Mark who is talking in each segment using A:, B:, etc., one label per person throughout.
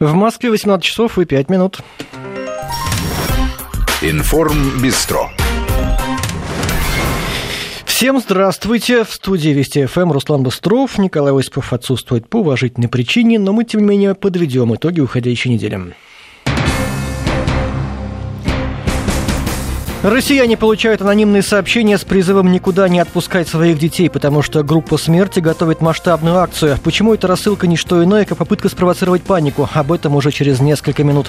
A: В Москве 18 часов и 5 минут.
B: Информ Бистро.
A: Всем здравствуйте! В студии Вести ФМ Руслан Быстров, Николай Осипов отсутствует по уважительной причине, но мы, тем не менее, подведем итоги уходящей недели. Россияне получают анонимные сообщения с призывом никуда не отпускать своих детей, потому что группа смерти готовит масштабную акцию. Почему эта рассылка не что иное, как попытка спровоцировать панику? Об этом уже через несколько минут.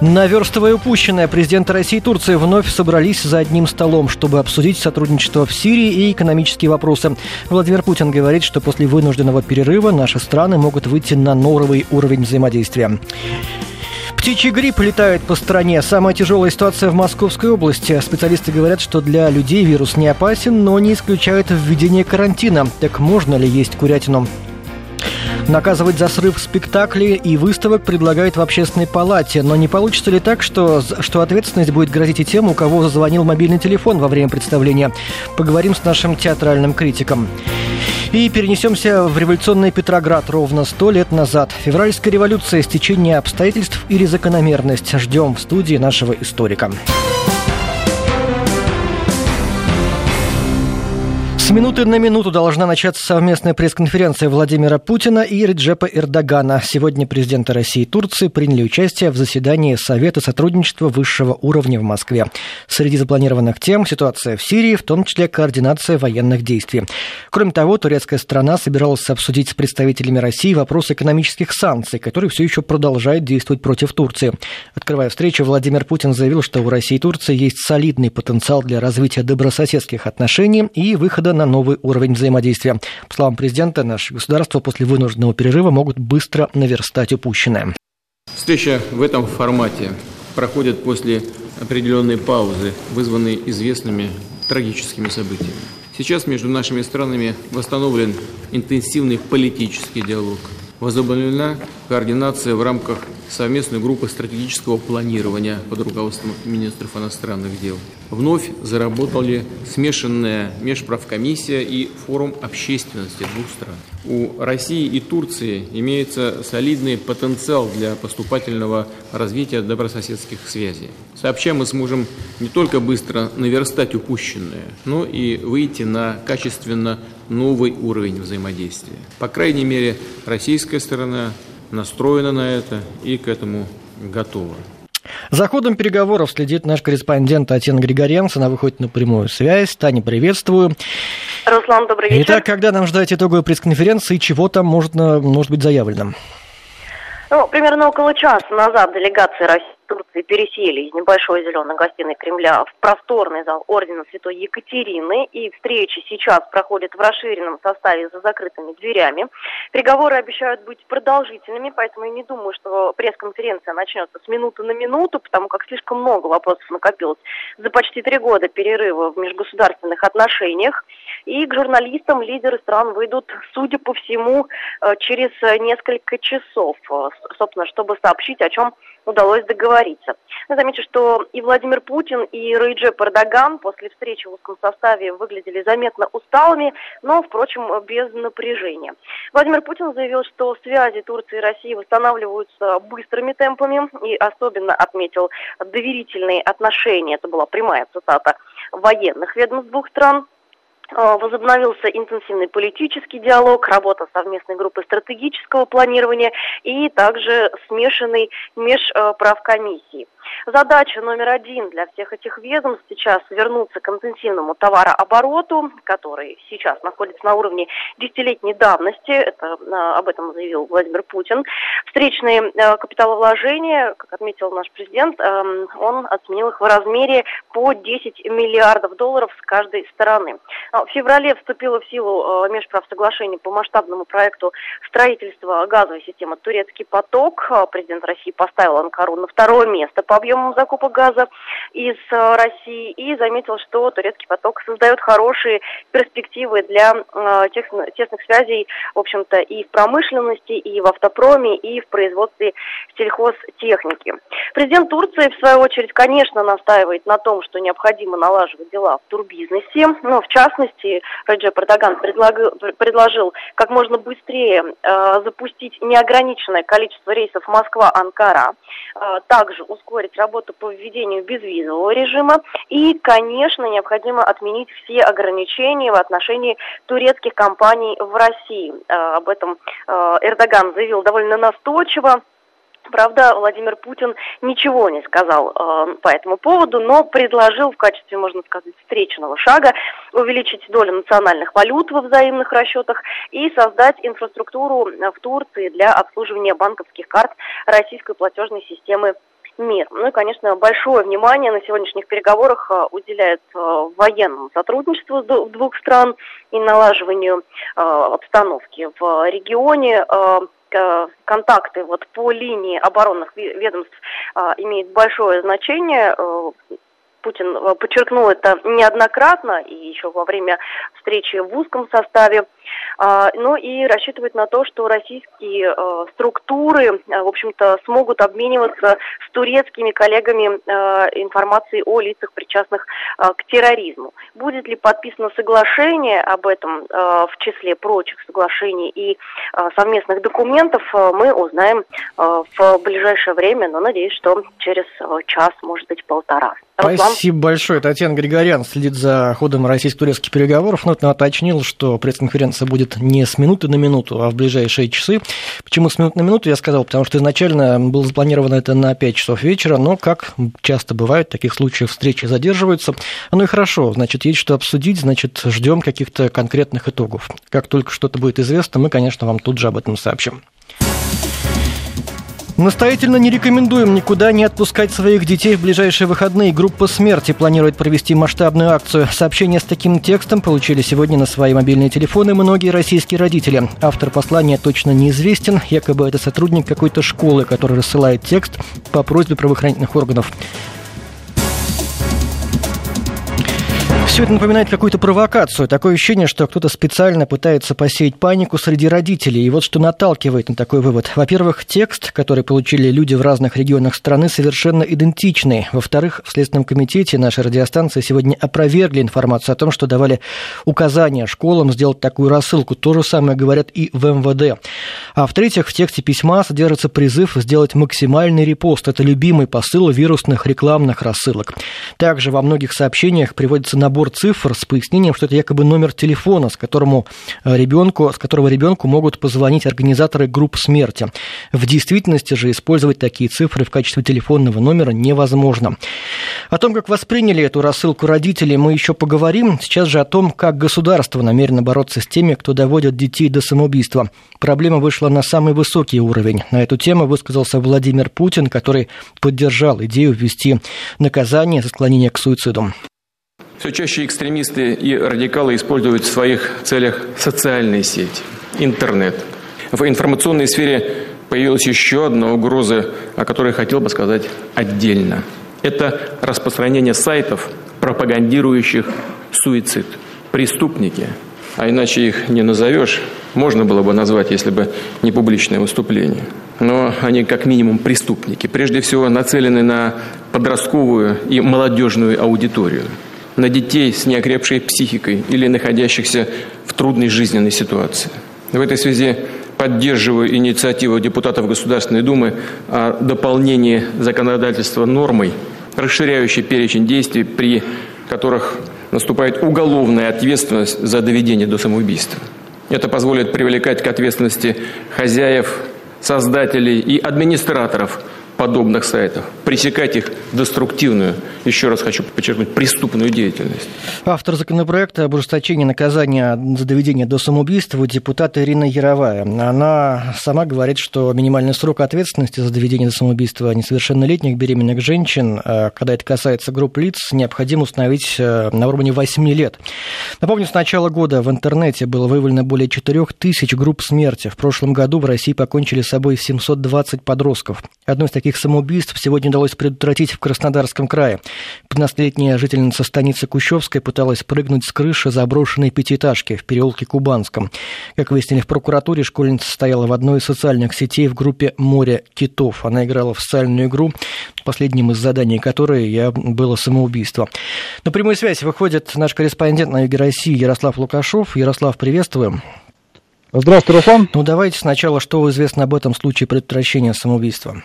A: Наверстывая упущенное, президенты России и Турции вновь собрались за одним столом, чтобы обсудить сотрудничество в Сирии и экономические вопросы. Владимир Путин говорит, что после вынужденного перерыва наши страны могут выйти на новый уровень взаимодействия. Птичий грипп летает по стране. Самая тяжелая ситуация в Московской области. Специалисты говорят, что для людей вирус не опасен, но не исключают введение карантина. Так можно ли есть курятину? Наказывать за срыв спектаклей и выставок предлагают в общественной палате. Но не получится ли так, что, что ответственность будет грозить и тем, у кого зазвонил мобильный телефон во время представления? Поговорим с нашим театральным критиком. И перенесемся в революционный Петроград ровно сто лет назад. Февральская революция, стечение обстоятельств или закономерность. Ждем в студии нашего историка. С минуты на минуту должна начаться совместная пресс-конференция Владимира Путина и Реджепа Эрдогана. Сегодня президенты России и Турции приняли участие в заседании Совета сотрудничества высшего уровня в Москве. Среди запланированных тем ситуация в Сирии, в том числе координация военных действий. Кроме того, турецкая страна собиралась обсудить с представителями России вопрос экономических санкций, которые все еще продолжают действовать против Турции. Открывая встречу, Владимир Путин заявил, что у России и Турции есть солидный потенциал для развития добрососедских отношений и выхода на новый уровень взаимодействия. По словам президента, наши государства после вынужденного перерыва могут быстро наверстать упущенное.
C: Встреча в этом формате проходит после определенной паузы, вызванной известными трагическими событиями. Сейчас между нашими странами восстановлен интенсивный политический диалог – возобновлена координация в рамках совместной группы стратегического планирования под руководством министров иностранных дел. Вновь заработали смешанная межправкомиссия и форум общественности двух стран. У России и Турции имеется солидный потенциал для поступательного развития добрососедских связей. Сообща мы сможем не только быстро наверстать упущенное, но и выйти на качественно новый уровень взаимодействия. По крайней мере, российская сторона настроена на это и к этому готова.
A: За ходом переговоров следит наш корреспондент Татьяна Григоренко. Она выходит на прямую связь. Таня, приветствую.
D: Руслан, добрый вечер.
A: Итак, когда нам ждать итоговой пресс-конференции чего там может, может быть заявлено?
D: Ну, примерно около часа назад делегация России Турции пересели из небольшой зеленой гостиной Кремля в просторный зал Ордена Святой Екатерины, и встреча сейчас проходит в расширенном составе за закрытыми дверями. Переговоры обещают быть продолжительными, поэтому я не думаю, что пресс-конференция начнется с минуты на минуту, потому как слишком много вопросов накопилось за почти три года перерыва в межгосударственных отношениях. И к журналистам лидеры стран выйдут, судя по всему, э, через несколько часов, э, собственно, чтобы сообщить, о чем удалось договориться. Замечу, что и Владимир Путин, и Рейджеп Эрдоган после встречи в узком составе выглядели заметно усталыми, но, впрочем, без напряжения. Владимир Путин заявил, что связи Турции и России восстанавливаются быстрыми темпами и особенно отметил доверительные отношения, это была прямая цитата, военных ведомств двух стран – возобновился интенсивный политический диалог, работа совместной группы стратегического планирования и также смешанный межправкомиссии. Задача номер один для всех этих ведомств сейчас вернуться к интенсивному товарообороту, который сейчас находится на уровне десятилетней давности. Это, э, об этом заявил Владимир Путин. Встречные капиталовложения, как отметил наш президент, эм, он оценил их в размере по 10 миллиардов долларов с каждой стороны. В феврале вступило в силу э, межправсоглашение по масштабному проекту строительства газовой системы «Турецкий поток». Президент России поставил Анкару на второе место по объемам закупок газа из России и заметил, что турецкий поток создает хорошие перспективы для э, тесных связей, в общем-то, и в промышленности, и в автопроме, и в производстве сельхозтехники. Президент Турции, в свою очередь, конечно, настаивает на том, что необходимо налаживать дела в турбизнесе, но в частности власти Раджеп Эрдоган предложил, как можно быстрее э, запустить неограниченное количество рейсов Москва-Анкара, э, также ускорить работу по введению безвизового режима и, конечно, необходимо отменить все ограничения в отношении турецких компаний в России. Э, об этом Эрдоган заявил довольно настойчиво. Правда, Владимир Путин ничего не сказал э, по этому поводу, но предложил в качестве, можно сказать, встречного шага увеличить долю национальных валют во взаимных расчетах и создать инфраструктуру э, в Турции для обслуживания банковских карт российской платежной системы МИР. Ну и, конечно, большое внимание на сегодняшних переговорах э, уделяет э, военному сотрудничеству двух стран и налаживанию обстановки в регионе контакты вот по линии оборонных ведомств а, имеют большое значение. Э, Путин э, подчеркнул это неоднократно и еще во время встречи в узком составе. А, ну и рассчитывает на то, что российские э, структуры, в общем-то, смогут обмениваться с турецкими коллегами информацией о лицах, причастных к терроризму. Будет ли подписано соглашение об этом в числе прочих соглашений и совместных документов, мы узнаем в ближайшее время, но надеюсь, что через час, может быть, полтора.
A: Спасибо большое. Татьяна Григорян следит за ходом российско-турецких переговоров. Но это уточнил, что пресс-конференция будет не с минуты на минуту, а в ближайшие часы. Почему с минуты на минуту, я сказал, потому что изначально было запланировано это на 5 часов вечера, но, как часто бывает, в таких случаях встречи задерживаются. Ну и хорошо, значит, есть что обсудить, значит, ждем каких-то конкретных итогов. Как только что-то будет известно, мы, конечно, вам тут же об этом сообщим. Настоятельно не рекомендуем никуда не отпускать своих детей в ближайшие выходные. Группа «Смерти» планирует провести масштабную акцию. Сообщения с таким текстом получили сегодня на свои мобильные телефоны многие российские родители. Автор послания точно неизвестен. Якобы это сотрудник какой-то школы, который рассылает текст по просьбе правоохранительных органов. Все это напоминает какую-то провокацию. Такое ощущение, что кто-то специально пытается посеять панику среди родителей. И вот что наталкивает на такой вывод. Во-первых, текст, который получили люди в разных регионах страны, совершенно идентичный. Во-вторых, в Следственном комитете нашей радиостанции сегодня опровергли информацию о том, что давали указания школам сделать такую рассылку. То же самое говорят и в МВД. А в-третьих, в тексте письма содержится призыв сделать максимальный репост. Это любимый посыл вирусных рекламных рассылок. Также во многих сообщениях приводится набор набор цифр с пояснением, что это якобы номер телефона, с, которому э, ребенку, с которого ребенку могут позвонить организаторы групп смерти. В действительности же использовать такие цифры в качестве телефонного номера невозможно. О том, как восприняли эту рассылку родители, мы еще поговорим. Сейчас же о том, как государство намерено бороться с теми, кто доводит детей до самоубийства. Проблема вышла на самый высокий уровень. На эту тему высказался Владимир Путин, который поддержал идею ввести наказание за склонение к суициду.
E: Все чаще экстремисты и радикалы используют в своих целях социальные сети, интернет. В информационной сфере появилась еще одна угроза, о которой хотел бы сказать отдельно. Это распространение сайтов, пропагандирующих суицид. Преступники, а иначе их не назовешь, можно было бы назвать, если бы не публичное выступление. Но они как минимум преступники. Прежде всего нацелены на подростковую и молодежную аудиторию – на детей с неокрепшей психикой или находящихся в трудной жизненной ситуации. В этой связи поддерживаю инициативу депутатов Государственной Думы о дополнении законодательства нормой, расширяющей перечень действий, при которых наступает уголовная ответственность за доведение до самоубийства. Это позволит привлекать к ответственности хозяев, создателей и администраторов – подобных сайтов, пресекать их деструктивную, еще раз хочу подчеркнуть, преступную деятельность.
A: Автор законопроекта об ужесточении наказания за доведение до самоубийства депутата Ирина Яровая. Она сама говорит, что минимальный срок ответственности за доведение до самоубийства несовершеннолетних беременных женщин, э, когда это касается групп лиц, необходимо установить э, на уровне 8 лет. Напомню, с начала года в интернете было выявлено более 4 тысяч групп смерти. В прошлом году в России покончили с собой 720 подростков. Одной из таких таких самоубийств сегодня удалось предотвратить в Краснодарском крае. 15-летняя жительница станицы Кущевской пыталась прыгнуть с крыши заброшенной пятиэтажки в переулке Кубанском. Как выяснили в прокуратуре, школьница стояла в одной из социальных сетей в группе «Море китов». Она играла в социальную игру, последним из заданий которой я было самоубийство. На прямую связь выходит наш корреспондент на юге России Ярослав Лукашов. Ярослав, приветствуем.
F: Здравствуйте, Руслан.
A: Ну, давайте сначала, что известно об этом случае предотвращения самоубийства.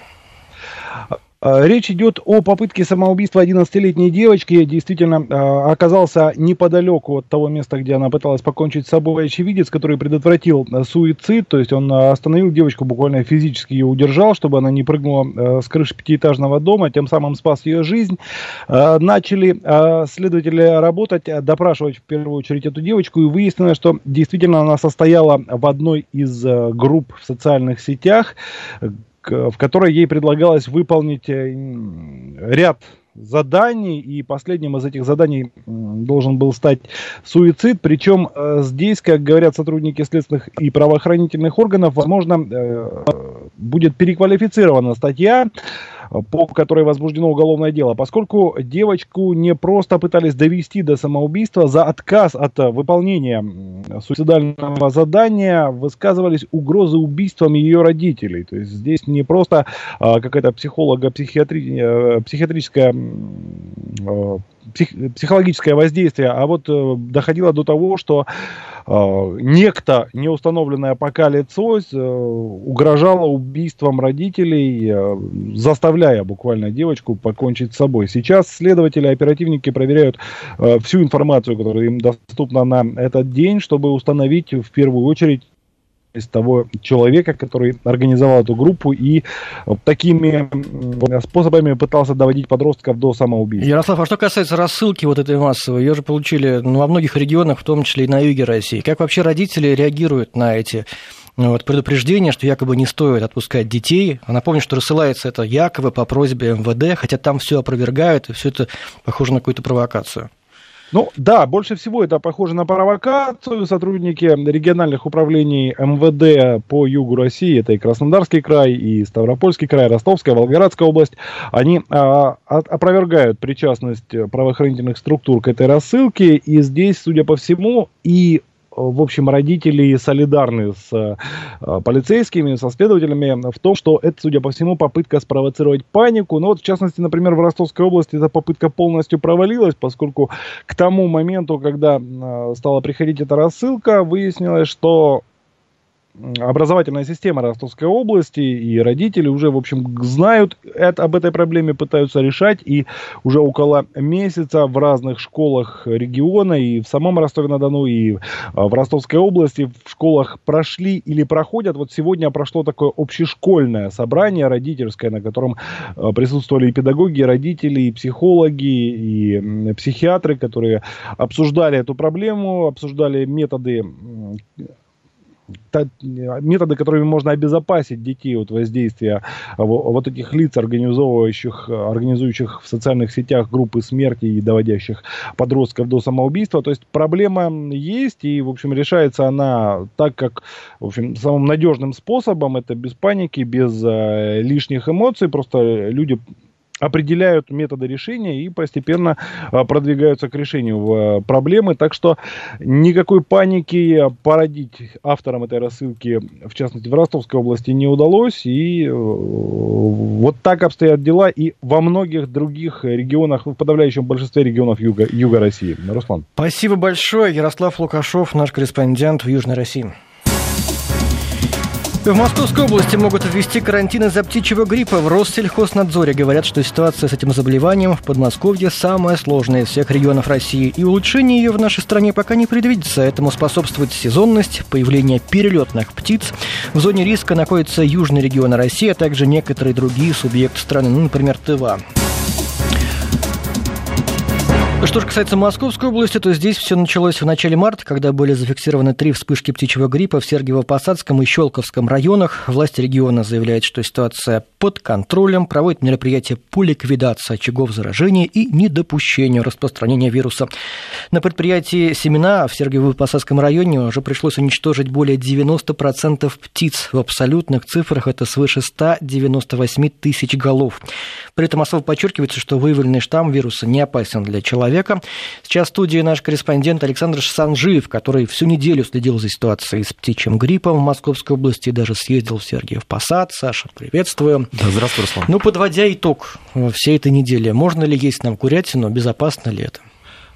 F: А, речь идет о попытке самоубийства 11-летней девочки. Действительно, а, оказался неподалеку от того места, где она пыталась покончить с собой очевидец, который предотвратил а, суицид. То есть он остановил девочку, буквально физически ее удержал, чтобы она не прыгнула с крыши пятиэтажного дома, тем самым спас ее жизнь. Начали следователи работать, допрашивать в первую очередь эту девочку, и выяснилось, что действительно она состояла в одной из групп в социальных сетях, в которой ей предлагалось выполнить э, ряд заданий, и последним из этих заданий должен был стать суицид. Причем э, здесь, как говорят сотрудники следственных и правоохранительных органов, возможно, э, будет переквалифицирована статья по которой возбуждено уголовное дело, поскольку девочку не просто пытались довести до самоубийства, за отказ от выполнения суицидального задания высказывались угрозы убийством ее родителей. То есть здесь не просто а, какая-то психолого-психиатрическая э, психиатрическая э, псих, психологическое воздействие, а вот э, доходило до того, что э, некто, неустановленное пока лицо, э, угрожало убийством родителей, э, заставляя буквально девочку покончить с собой. Сейчас следователи, оперативники проверяют э, всю информацию, которая им доступна на этот день, чтобы установить в первую очередь из того человека, который организовал эту группу и такими способами пытался доводить подростков до самоубийства.
A: Ярослав, а что касается рассылки вот этой массовой, ее же получили ну, во многих регионах, в том числе и на юге России. Как вообще родители реагируют на эти ну, вот, предупреждение, что якобы не стоит отпускать детей. А напомню, что рассылается это якобы по просьбе МВД, хотя там все опровергают, и все это похоже на какую-то провокацию.
F: Ну да, больше всего это похоже на провокацию. Сотрудники региональных управлений МВД по югу России, это и Краснодарский край, и Ставропольский край, Ростовская, Волгоградская область, они а, опровергают причастность правоохранительных структур к этой рассылке. И здесь, судя по всему, и в общем, родители солидарны с э, полицейскими, со следователями в том, что это, судя по всему, попытка спровоцировать панику. Но вот, в частности, например, в Ростовской области эта попытка полностью провалилась, поскольку к тому моменту, когда э, стала приходить эта рассылка, выяснилось, что образовательная система Ростовской области и родители уже, в общем, знают это, об этой проблеме, пытаются решать. И уже около месяца в разных школах региона и в самом Ростове-на-Дону, и а, в Ростовской области в школах прошли или проходят. Вот сегодня прошло такое общешкольное собрание родительское, на котором а, присутствовали и педагоги, и родители, и психологи, и психиатры, которые обсуждали эту проблему, обсуждали методы методы, которыми можно обезопасить детей от воздействия вот этих лиц, организовывающих, организующих в социальных сетях группы смерти и доводящих подростков до самоубийства. То есть проблема есть, и, в общем, решается она так, как, в общем, самым надежным способом, это без паники, без э, лишних эмоций, просто люди определяют методы решения и постепенно а, продвигаются к решению а, проблемы. Так что никакой паники породить авторам этой рассылки, в частности в Ростовской области, не удалось. И э, вот так обстоят дела и во многих других регионах, в подавляющем большинстве регионов юга, юга России. Руслан.
A: Спасибо большое. Ярослав Лукашов, наш корреспондент в Южной России. В Московской области могут ввести карантин из-за птичьего гриппа. В Россельхознадзоре говорят, что ситуация с этим заболеванием в Подмосковье самая сложная из всех регионов России. И улучшение ее в нашей стране пока не предвидится. Этому способствует сезонность, появление перелетных птиц. В зоне риска находятся южные регионы России, а также некоторые другие субъекты страны, ну, например, Тыва. Что же касается Московской области, то здесь все началось в начале марта, когда были зафиксированы три вспышки птичьего гриппа в Сергиево-Посадском и Щелковском районах. Власти региона заявляют, что ситуация под контролем, проводят мероприятия по ликвидации очагов заражения и недопущению распространения вируса. На предприятии «Семена» в Сергиево-Посадском районе уже пришлось уничтожить более 90% птиц. В абсолютных цифрах это свыше 198 тысяч голов. При этом особо подчеркивается, что выявленный штамм вируса не опасен для человека человека. Сейчас в студии наш корреспондент Александр Санжиев, который всю неделю следил за ситуацией с птичьим гриппом в Московской области, даже съездил в Сергиев Посад. Саша, приветствую.
G: Да, здравствуй, Руслан.
A: Ну, подводя итог всей этой недели, можно ли есть нам курятину, безопасно ли это?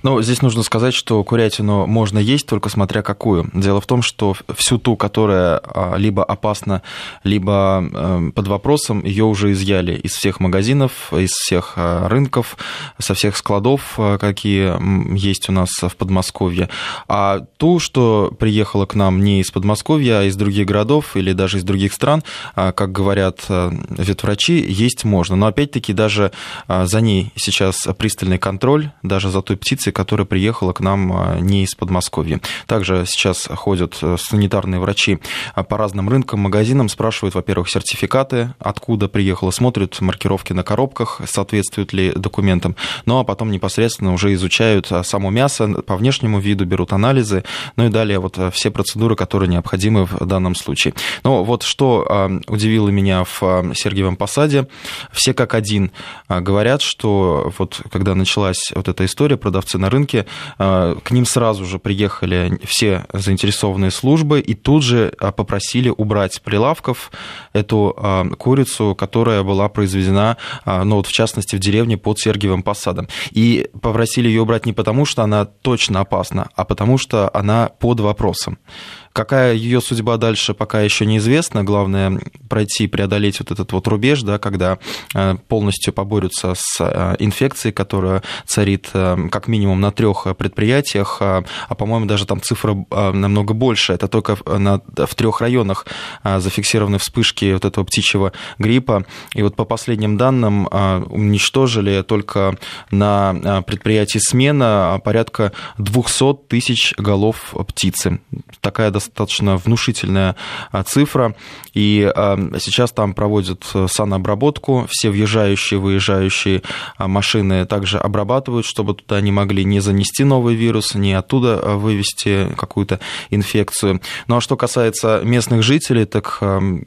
G: Ну, здесь нужно сказать, что курятину можно есть, только смотря какую. Дело в том, что всю ту, которая а, либо опасна, либо эм, под вопросом, ее уже изъяли из всех магазинов, из всех а, рынков, со всех складов, а, какие есть у нас в Подмосковье. А ту, что приехала к нам не из Подмосковья, а из других городов или даже из других стран, как говорят ветврачи, есть можно. Но опять-таки даже за ней сейчас пристальный контроль, даже за той птицей, которая приехала к нам а, не из Подмосковья. Также сейчас ходят э, санитарные врачи а, по разным рынкам, магазинам, спрашивают, во-первых, сертификаты, откуда приехала, смотрят маркировки на коробках, соответствуют ли документам, ну а потом непосредственно уже изучают а, само мясо по внешнему виду, берут анализы, ну и далее вот все процедуры, которые необходимы в данном случае. Ну вот что удивило меня в Сергиевом Посаде, все как один говорят, что вот когда началась вот эта история, продавцы на рынке, а, к ним сразу же приехали все заинтересованные службы и тут же а, попросили убрать с прилавков эту а, курицу, которая была произведена, ну вот в частности, в деревне под Сергиевым Посадом. И попросили ее убрать не потому, что она точно опасна, а потому что она под вопросом. Какая ее судьба дальше, пока еще неизвестно. Главное пройти, преодолеть вот этот вот рубеж, да, когда э, полностью поборются с э, инфекцией, которая царит э, как минимум на трех предприятиях, а, а по-моему, даже там цифра намного больше. Это только на, в трех районах зафиксированы вспышки вот этого птичьего гриппа. И вот по последним данным уничтожили только на предприятии «Смена» порядка 200 тысяч голов птицы. Такая достаточно достаточно внушительная а, цифра. И а, сейчас там проводят э, санобработку. Все въезжающие, выезжающие а, машины также обрабатывают, чтобы туда не могли не занести новый вирус, не оттуда вывести какую-то инфекцию. Ну а что касается местных жителей, так,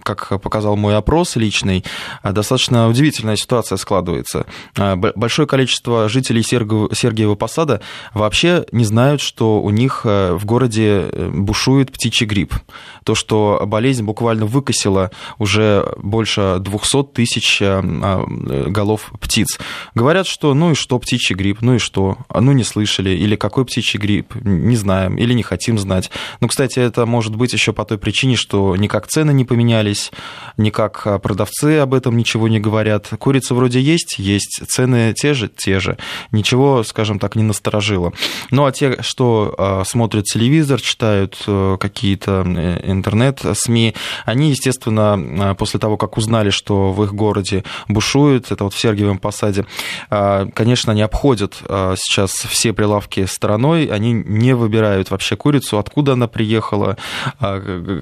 G: как показал мой опрос личный, достаточно удивительная ситуация складывается. Большое количество жителей Сергиева Посада вообще не знают, что у них э, в городе э, бушует птичий грипп. То, что болезнь буквально выкосила уже больше 200 тысяч э, э, голов птиц. Говорят, что ну и что птичий грипп, ну и что, ну не слышали, или какой птичий грипп, не знаем, или не хотим знать. Ну, кстати, это может быть еще по той причине, что никак цены не поменялись, никак э, продавцы об этом ничего не говорят. Курица вроде есть, есть, цены те же, те же. Ничего, скажем так, не насторожило. Ну, а те, что смотрят телевизор, читают какие-то э, интернет-СМИ, они, естественно, э, после того, как узнали, что в их городе бушует, это вот в Сергиевом Посаде, э, конечно, они обходят сейчас все прилавки стороной, они не выбирают вообще курицу, откуда она приехала,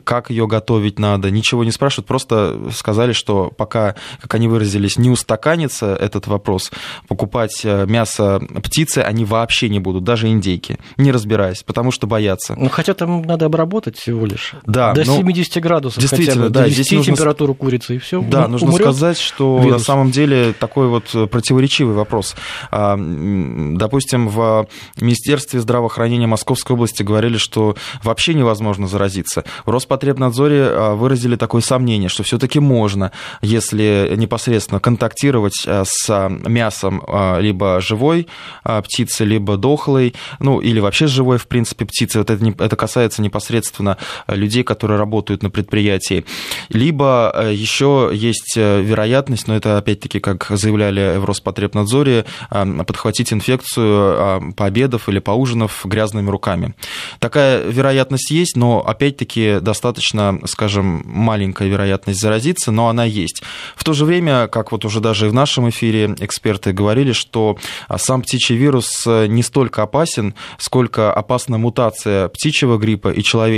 G: как ее готовить надо, ничего не спрашивают, просто сказали, что пока, как они выразились, не устаканится этот вопрос, покупать мясо птицы они вообще не будут, даже индейки, не разбираясь, потому что боятся.
A: Ну, хотя там надо обработать всего лишь.
G: Да,
A: до 70 ну, градусов
G: действительно,
A: хотя бы,
G: да, здесь нужно...
A: температуру курицы, и все.
G: Да, нужно сказать, что вирус. на самом деле такой вот противоречивый вопрос. А, допустим, в Министерстве здравоохранения Московской области говорили, что вообще невозможно заразиться. В Роспотребнадзоре а, выразили такое сомнение, что все-таки можно, если непосредственно контактировать а, с мясом либо живой птицы, либо дохлой, ну или вообще живой, в принципе, птицы. Вот это, это касается непосредственно соответственно, людей, которые работают на предприятии. Либо еще есть вероятность, но это опять-таки, как заявляли в Роспотребнадзоре, подхватить инфекцию пообедав или поужинав грязными руками. Такая вероятность есть, но опять-таки достаточно, скажем, маленькая вероятность заразиться, но она есть. В то же время, как вот уже даже и в нашем эфире эксперты говорили, что сам птичий вирус не столько опасен, сколько опасна мутация птичьего гриппа и человеческого.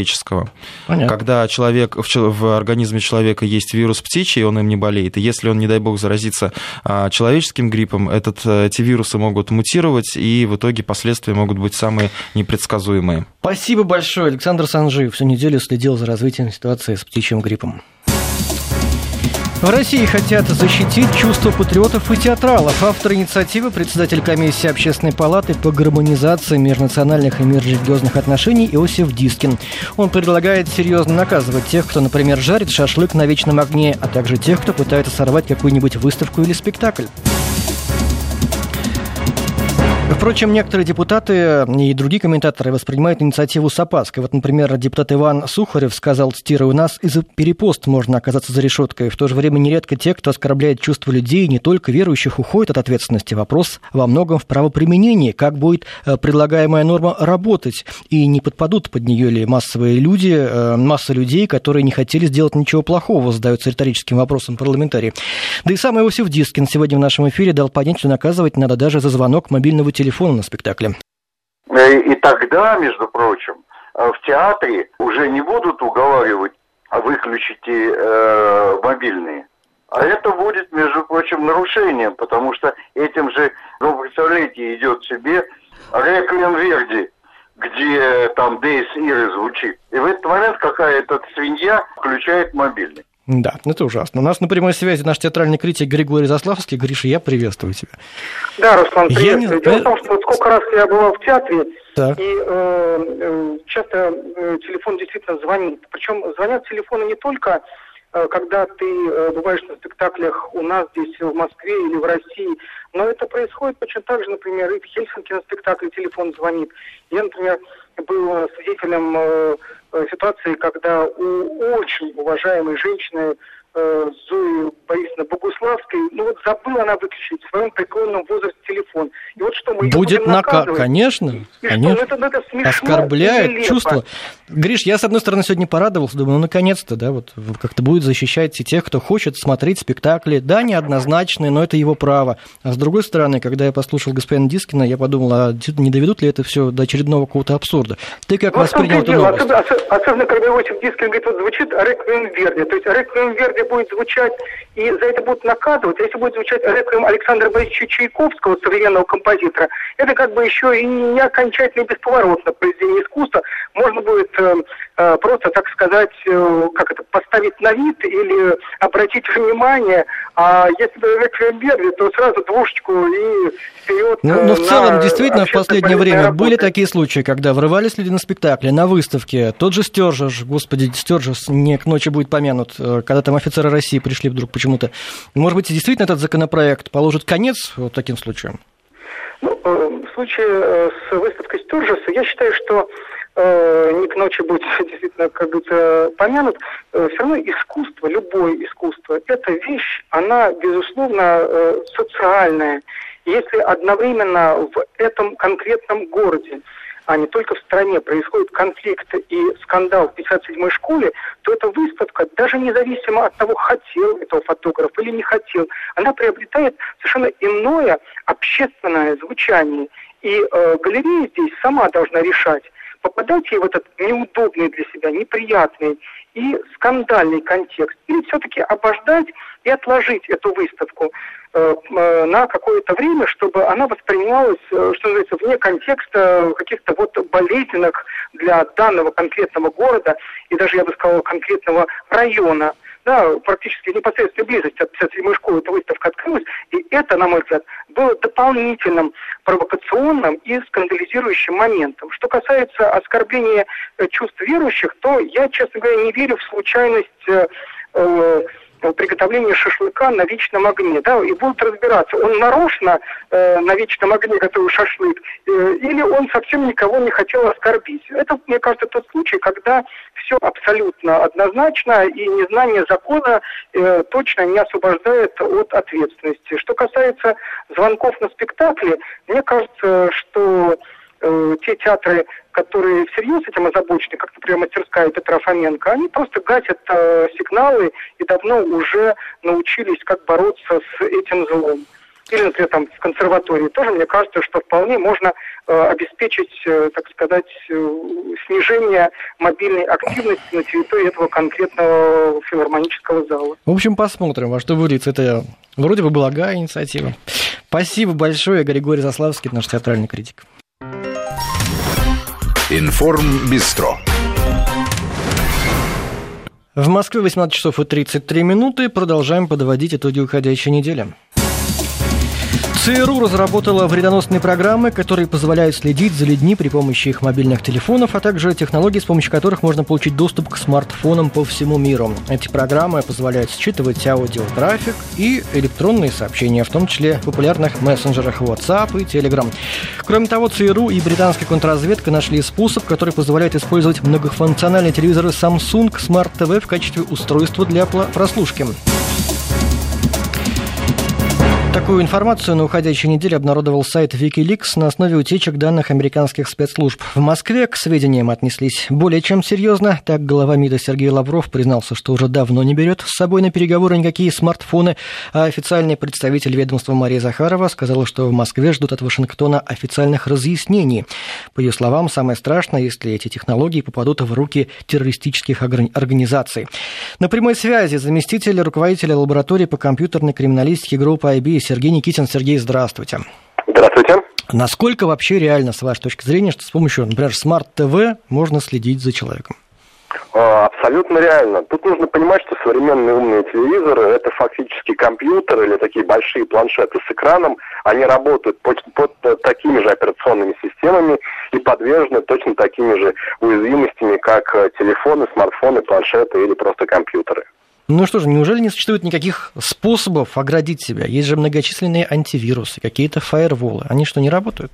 G: Понятно. Когда человек, в организме человека есть вирус птичий, он им не болеет, и если он, не дай бог, заразится а, человеческим гриппом, этот, эти вирусы могут мутировать, и в итоге последствия могут быть самые непредсказуемые.
A: Спасибо большое. Александр Санжиев всю неделю следил за развитием ситуации с птичьим гриппом. В России хотят защитить чувства патриотов и театралов. Автор инициативы, председатель комиссии Общественной палаты по гармонизации межнациональных и межрелигиозных отношений Иосиф Дискин. Он предлагает серьезно наказывать тех, кто, например, жарит шашлык на вечном огне, а также тех, кто пытается сорвать какую-нибудь выставку или спектакль. Впрочем, некоторые депутаты и другие комментаторы воспринимают инициативу с опаской. Вот, например, депутат Иван Сухарев сказал, цитирую, «У нас из-за перепост можно оказаться за решеткой. В то же время нередко те, кто оскорбляет чувства людей, не только верующих, уходят от ответственности. Вопрос во многом в правоприменении. Как будет э, предлагаемая норма работать? И не подпадут под нее ли массовые люди, э, масса людей, которые не хотели сделать ничего плохого, задаются риторическим вопросом парламентарии. Да и сам Иосиф Дискин сегодня в нашем эфире дал понять, что наказывать надо даже за звонок мобильного телефона телефона на спектакле.
H: Э, и тогда, между прочим, э, в театре уже не будут уговаривать а выключите э, мобильные. А это будет, между прочим, нарушением, потому что этим же, ну, представляете, идет себе Реквием Верди, где там Дейс Иры звучит. И в этот момент какая-то свинья включает мобильный.
A: Да, это ужасно. У нас на прямой связи наш театральный критик Григорий Заславский. Гриша, я приветствую тебя.
I: Да, Руслан, приветствую. Не... Дело в том, что вот сколько раз я была в театре, так. и э, э, часто э, телефон действительно звонит. Причем звонят телефоны не только э, когда ты э, бываешь на спектаклях у нас здесь в Москве или в России, но это происходит точно так же, например, и в Хельсинки на спектакле телефон звонит. Я, например, был свидетелем э, Э, ситуации, когда у очень уважаемой женщины э, Зои Борисовны Богуславской, ну вот забыла она выключить в своем преклонном возрасте телефон. И вот что мы
A: Будет наказывать. Конечно, и конечно. Что? Ну, это, это смешно Оскорбляет чувство. Гриш, я, с одной стороны, сегодня порадовался, думаю, ну, наконец-то, да, вот как-то будет защищать и тех, кто хочет смотреть спектакли. Да, неоднозначные, но это его право. А с другой стороны, когда я послушал господина Дискина, я подумал, а не доведут ли это все до очередного какого-то абсурда? Ты как ну, воспринял эту новость?
I: Особенно, особенно, когда Иосиф Дискин говорит, вот звучит Реквием Верди, то есть Реквием Верди будет звучать, и за это будут наказывать. Если будет звучать Реквием Александра Борисовича Чайковского, современного композитора, это как бы еще и не окончательно и бесповоротно произведение искусства. Можно будет э, э, просто, так сказать, э, как это, поставить на вид или обратить внимание. А если бы Реквием Верди, то сразу двушечку и вперед.
A: Ну, но в целом, действительно, в последнее время работы. были такие случаи, когда врывались люди на спектакле, на выставке. Тот же Стержеш, господи, Стержеш не к ночи будет помянут, когда там офицеры России пришли вдруг почему-то. Может быть, действительно этот законопроект положит конец вот таким случаям?
I: Ну, в случае с выставкой Стержеса, я считаю, что э, не к ночи будет действительно, как говорится, помянут, э, все равно искусство, любое искусство, эта вещь, она, безусловно, э, социальная. Если одновременно в этом конкретном городе а не только в стране происходит конфликт и скандал в 57-й школе, то эта выставка, даже независимо от того, хотел этого фотограф или не хотел, она приобретает совершенно иное общественное звучание. И э, галерея здесь сама должна решать, попадать ей в этот неудобный для себя, неприятный и скандальный контекст, или все-таки обождать и отложить эту выставку э, э, на какое-то время, чтобы она воспринималась, э, что называется, вне контекста каких-то вот болезненных для данного конкретного города и даже, я бы сказал, конкретного района да, практически непосредственной близости от 57-й школы эта выставка открылась, и это, на мой взгляд, было дополнительным провокационным и скандализирующим моментом. Что касается оскорбления чувств верующих, то я, честно говоря, не верю в случайность э, приготовления шашлыка на вечном огне, да, и будут разбираться, он нарочно э, на вечном огне готовил шашлык, э, или он совсем никого не хотел оскорбить. Это, мне кажется, тот случай, когда все абсолютно однозначно, и незнание закона э, точно не освобождает от ответственности. Что касается звонков на спектакле, мне кажется, что э, те театры, которые всерьез этим озабочены, как, например, мастерская Петра Фоменко, они просто гасят э, сигналы и давно уже научились, как бороться с этим злом. Или, например, там в консерватории тоже, мне кажется, что вполне можно э, обеспечить, э, так сказать, э, снижение мобильной активности на территории этого конкретного филармонического зала.
A: В общем, посмотрим, во что выльется. Это вроде бы благая инициатива. Спасибо большое, Григорий Заславский, наш театральный критик.
B: Информ Бистро.
A: В Москве 18 часов и 33 минуты. Продолжаем подводить итоги уходящей недели. ЦРУ разработала вредоносные программы, которые позволяют следить за людьми при помощи их мобильных телефонов, а также технологий, с помощью которых можно получить доступ к смартфонам по всему миру. Эти программы позволяют считывать аудиотрафик и электронные сообщения, в том числе в популярных мессенджерах WhatsApp и Telegram. Кроме того, ЦРУ и британская контрразведка нашли способ, который позволяет использовать многофункциональные телевизоры Samsung Smart TV в качестве устройства для прослушки. Такую информацию на уходящей неделе обнародовал сайт Wikileaks на основе утечек данных американских спецслужб. В Москве к сведениям отнеслись более чем серьезно. Так глава МИДа Сергей Лавров признался, что уже давно не берет с собой на переговоры никакие смартфоны, а официальный представитель ведомства Мария Захарова сказала, что в Москве ждут от Вашингтона официальных разъяснений. По ее словам, самое страшное, если эти технологии попадут в руки террористических организаций. На прямой связи заместитель руководителя лаборатории по компьютерной криминалистике Group-IB Сергей Никитин. Сергей, здравствуйте.
J: Здравствуйте.
A: Насколько вообще реально, с вашей точки зрения, что с помощью, например, смарт-ТВ можно следить за человеком?
J: А, абсолютно реально. Тут нужно понимать, что современные умные телевизоры – это фактически компьютеры или такие большие планшеты с экраном. Они работают под, под такими же операционными системами и подвержены точно такими же уязвимостями, как э, телефоны, смартфоны, планшеты или просто компьютеры.
A: Ну что же, неужели не существует никаких способов оградить себя? Есть же многочисленные антивирусы, какие-то фаерволы. Они что, не работают?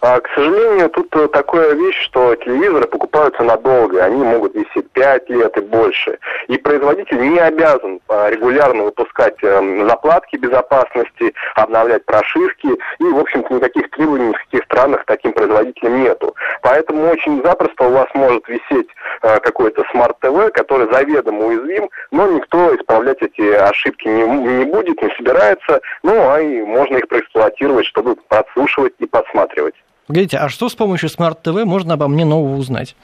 J: А, к сожалению, тут э, такая вещь, что телевизоры покупаются надолго, они могут висеть 5 лет и больше. И производитель не обязан а, регулярно выпускать эм, заплатки безопасности, обновлять прошивки, и, в общем-то, никаких требований в каких странах таким производителям нету. Поэтому очень запросто у вас может висеть э, какой-то смарт-ТВ, который заведомо уязвим, но никто исправлять эти ошибки не, не будет, не собирается, ну, а и можно их проэксплуатировать, чтобы подслушивать и подсматривать.
A: Погодите, а что с помощью смарт-ТВ можно обо мне нового узнать?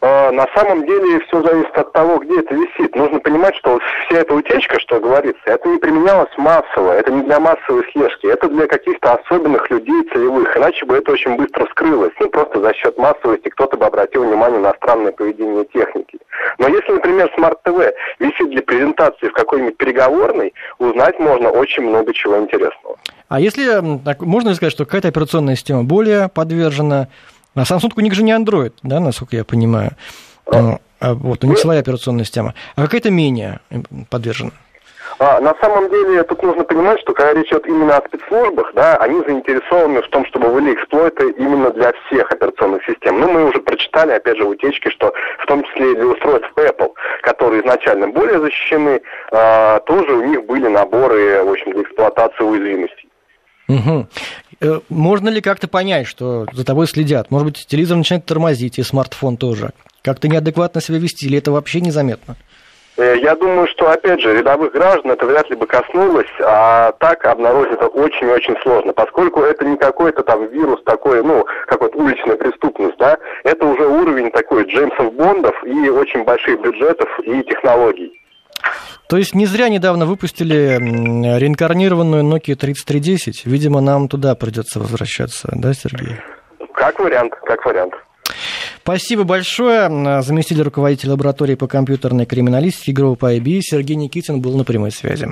J: А, на самом деле все зависит от того, где это висит. Нужно понимать, что вся эта утечка, что говорится, это не применялось массово, это не для массовой слежки, это для каких-то особенных людей целевых, иначе бы это очень быстро вскрылось. Ну, просто за счет массовости кто-то бы обратил внимание на странное поведение техники. Но если, например, TV висит для презентации в какой-нибудь переговорной, узнать можно очень много чего интересного.
A: А если, так, можно ли сказать, что какая-то операционная система более подвержена... А Samsung у них же не Android, да, насколько я понимаю. А, а вот, у них своя операционная система. А какая-то менее подвержена?
J: А, на самом деле, тут нужно понимать, что когда речь идет именно о спецслужбах, да, они заинтересованы в том, чтобы были эксплойты именно для всех операционных систем. Ну, мы уже прочитали, опять же, в утечке, что в том числе и для устройств Apple, которые изначально более защищены, а, тоже у них были наборы, в общем, для эксплуатации уязвимостей.
A: Угу. Можно ли как-то понять, что за тобой следят? Может быть, телевизор начинает тормозить, и смартфон тоже. Как-то неадекватно себя вести, или это вообще незаметно?
J: Э, я думаю, что, опять же, рядовых граждан это вряд ли бы коснулось, а так обнаружить это очень-очень сложно, поскольку это не какой-то там вирус такой, ну, какой-то уличная преступность, да, это уже уровень такой Джеймсов Бондов и очень больших бюджетов и технологий.
A: То есть не зря недавно выпустили реинкарнированную Nokia 3310. Видимо, нам туда придется возвращаться, да, Сергей?
J: Как вариант, как вариант.
A: Спасибо большое. Заместитель руководителя лаборатории по компьютерной криминалистике группы IB Сергей Никитин был на прямой связи.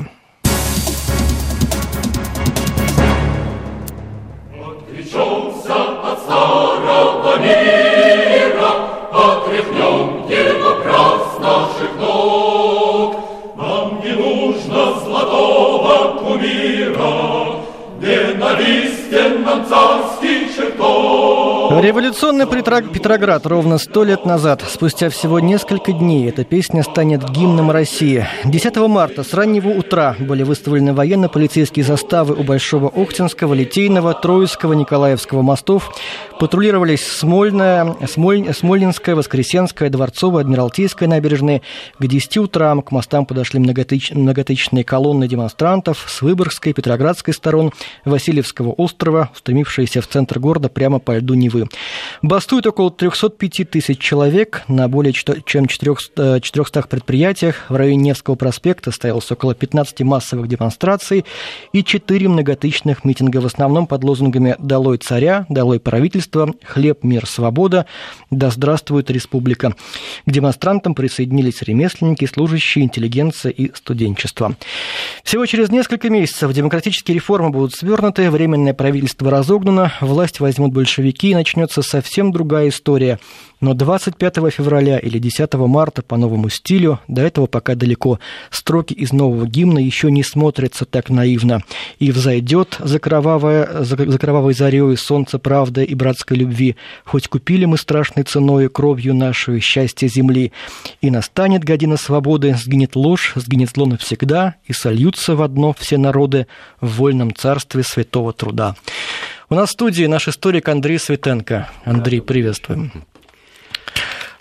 A: Революционный Петроград ровно сто лет назад. Спустя всего несколько дней эта песня станет гимном России. 10 марта с раннего утра были выставлены военно-полицейские заставы у Большого Охтинского, Литейного, Троицкого, Николаевского мостов. Патрулировались Смольная, Смоль, Смольнинская, Воскресенская, Дворцовая, Адмиралтейская набережные. К 10 утра к мостам подошли многотыч, многотысячные колонны демонстрантов с Выборгской, Петроградской сторон, Васильевского острова, устремившиеся в центр города прямо по льду Невы. Бастует около 305 тысяч человек на более чем 400 э, предприятиях. В районе Невского проспекта состоялось около 15 массовых демонстраций и 4 многотысячных митинга, в основном под лозунгами «Долой царя», «Долой правительство», «Хлеб, мир, свобода», «Да здравствует республика». К демонстрантам присоединились ремесленники, служащие, интеллигенция и студенчество. Всего через несколько месяцев демократические реформы будут свернуты, временное правительство разогнано, власть возьмут большевики и начнется совсем другая история. Но 25 февраля или 10 марта по новому стилю до этого пока далеко. Строки из нового гимна еще не смотрятся так наивно. И взойдет за, кровавое, за, за кровавой зарею солнце правды и братской любви. Хоть купили мы страшной ценой кровью нашу счастье земли. И настанет година свободы, сгинет ложь, сгинет зло навсегда, и сольются в одно все народы в вольном царстве святого труда. У нас в студии наш историк Андрей Светенко. Андрей, приветствуем.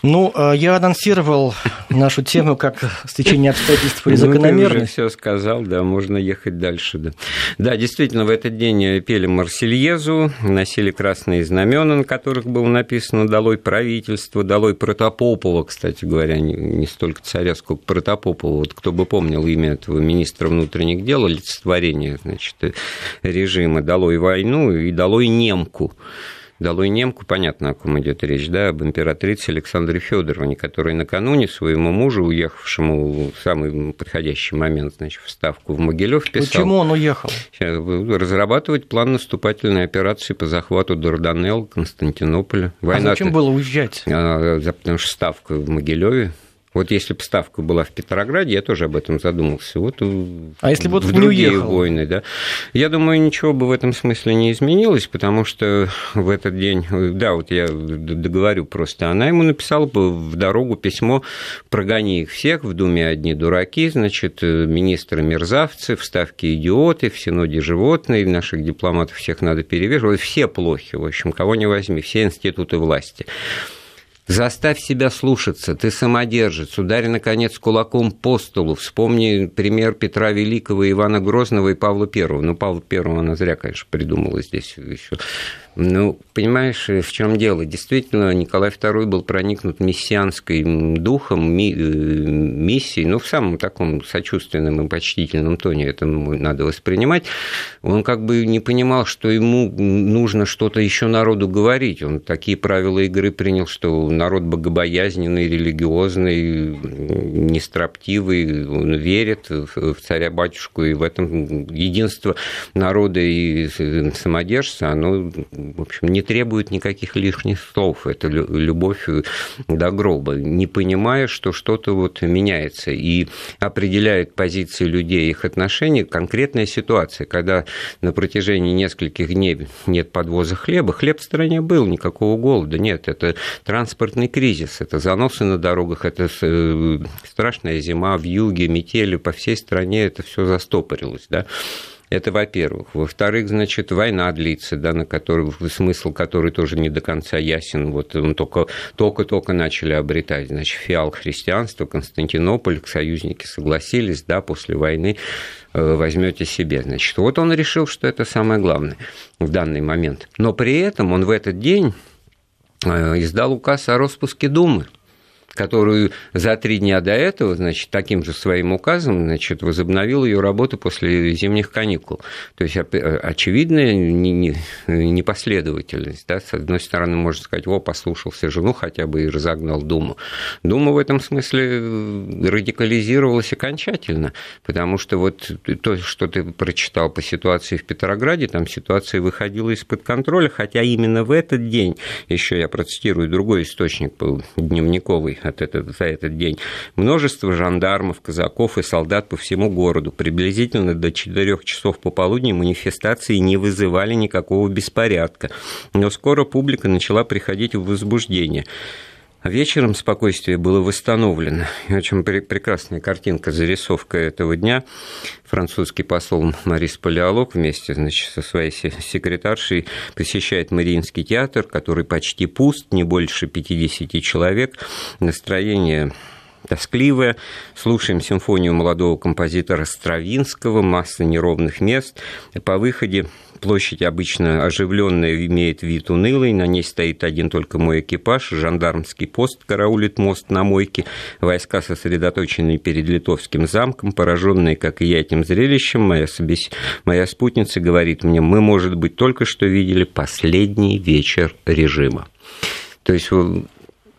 A: Ну, э, я анонсировал нашу тему как стечение обстоятельств или закономерность. Ну,
K: все сказал, да, можно ехать дальше. Да. да, действительно, в этот день пели Марсельезу, носили красные знамена, на которых было написано «Долой правительство», «Долой Протопопова», кстати говоря, не, не столько царя, сколько Протопопова. Вот кто бы помнил имя этого министра внутренних дел, олицетворение, значит, режима «Долой войну» и «Долой немку». Долой немку, понятно, о ком идет речь, да, об императрице Александре Федоровне, которая накануне своему мужу, уехавшему в самый подходящий момент, значит, в Ставку в Могилев, писал...
A: Почему он уехал?
K: Разрабатывать план наступательной операции по захвату Дарданелл, Константинополя.
A: Война а зачем было уезжать?
K: А, потому что Ставка в Могилеве, вот если бы ставка была в Петрограде, я тоже об этом задумался. Вот
A: а если бы вот
K: в
A: другие
K: уехал? войны, да. Я думаю, ничего бы в этом смысле не изменилось, потому что в этот день, да, вот я договорю просто, она ему написала бы в дорогу письмо «Прогони их всех, в Думе одни дураки, значит, министры мерзавцы, в Ставке идиоты, в Синоде животные, наших дипломатов всех надо перевешивать, все плохи, в общем, кого не возьми, все институты власти». Заставь себя слушаться, ты самодержец, ударь, наконец, кулаком по столу. Вспомни пример Петра Великого, Ивана Грозного и Павла Первого. Ну, Павла Первого она зря, конечно, придумала здесь еще ну, понимаешь, в чем дело? Действительно, Николай II был проникнут мессианским духом, ми, э, миссией, ну, в самом таком сочувственном и почтительном тоне это надо воспринимать. Он как бы не понимал, что ему нужно что-то еще народу говорить. Он такие правила игры принял, что народ богобоязненный, религиозный, нестроптивый, он верит в царя-батюшку, и в этом единство народа и самодержца, оно в общем, не требует никаких лишних слов. Это любовь до гроба, не понимая, что что-то вот меняется. И определяет позиции людей, их отношения конкретная ситуация, когда на протяжении нескольких дней нет подвоза хлеба. Хлеб в стране был, никакого голода нет. Это транспортный кризис, это заносы на дорогах, это э, страшная зима в юге, метели по всей стране, это все застопорилось. Да? Это во-первых. Во-вторых, значит, война длится, да, на которую, смысл которой тоже не до конца ясен. Вот он только, только-только начали обретать. Значит, фиал христианства, Константинополь, союзники согласились, да, после войны э, возьмете себе. Значит, вот он решил, что это самое главное в данный момент. Но при этом он в этот день э, издал указ о распуске Думы которую за три дня до этого, значит, таким же своим указом, значит, возобновил ее работу после зимних каникул. То есть, очевидная непоследовательность. Да? С одной стороны, можно сказать, о, послушался жену хотя бы и разогнал Думу. Дума в этом смысле э, радикализировалась окончательно, потому что вот то, что ты прочитал по ситуации в Петрограде, там ситуация выходила из-под контроля, хотя именно в этот день, еще я процитирую другой источник дневниковый, от этого, за этот день. Множество жандармов, казаков и солдат по всему городу. Приблизительно до 4 часов пополудни манифестации не вызывали никакого беспорядка. Но скоро публика начала приходить в возбуждение. Вечером спокойствие было восстановлено. И очень прекрасная картинка, зарисовка этого дня. Французский посол Марис Палеолог вместе значит, со своей секретаршей посещает Мариинский театр, который почти пуст, не больше 50 человек. Настроение тоскливое. Слушаем симфонию молодого композитора Стравинского, масса неровных мест. По выходе Площадь обычно оживленная, имеет вид унылый, на ней стоит один только мой экипаж, жандармский пост караулит мост на мойке, войска сосредоточены перед Литовским замком, пораженные, как и я, этим зрелищем, моя, собес... моя спутница говорит мне, мы, может быть, только что видели последний вечер режима. То есть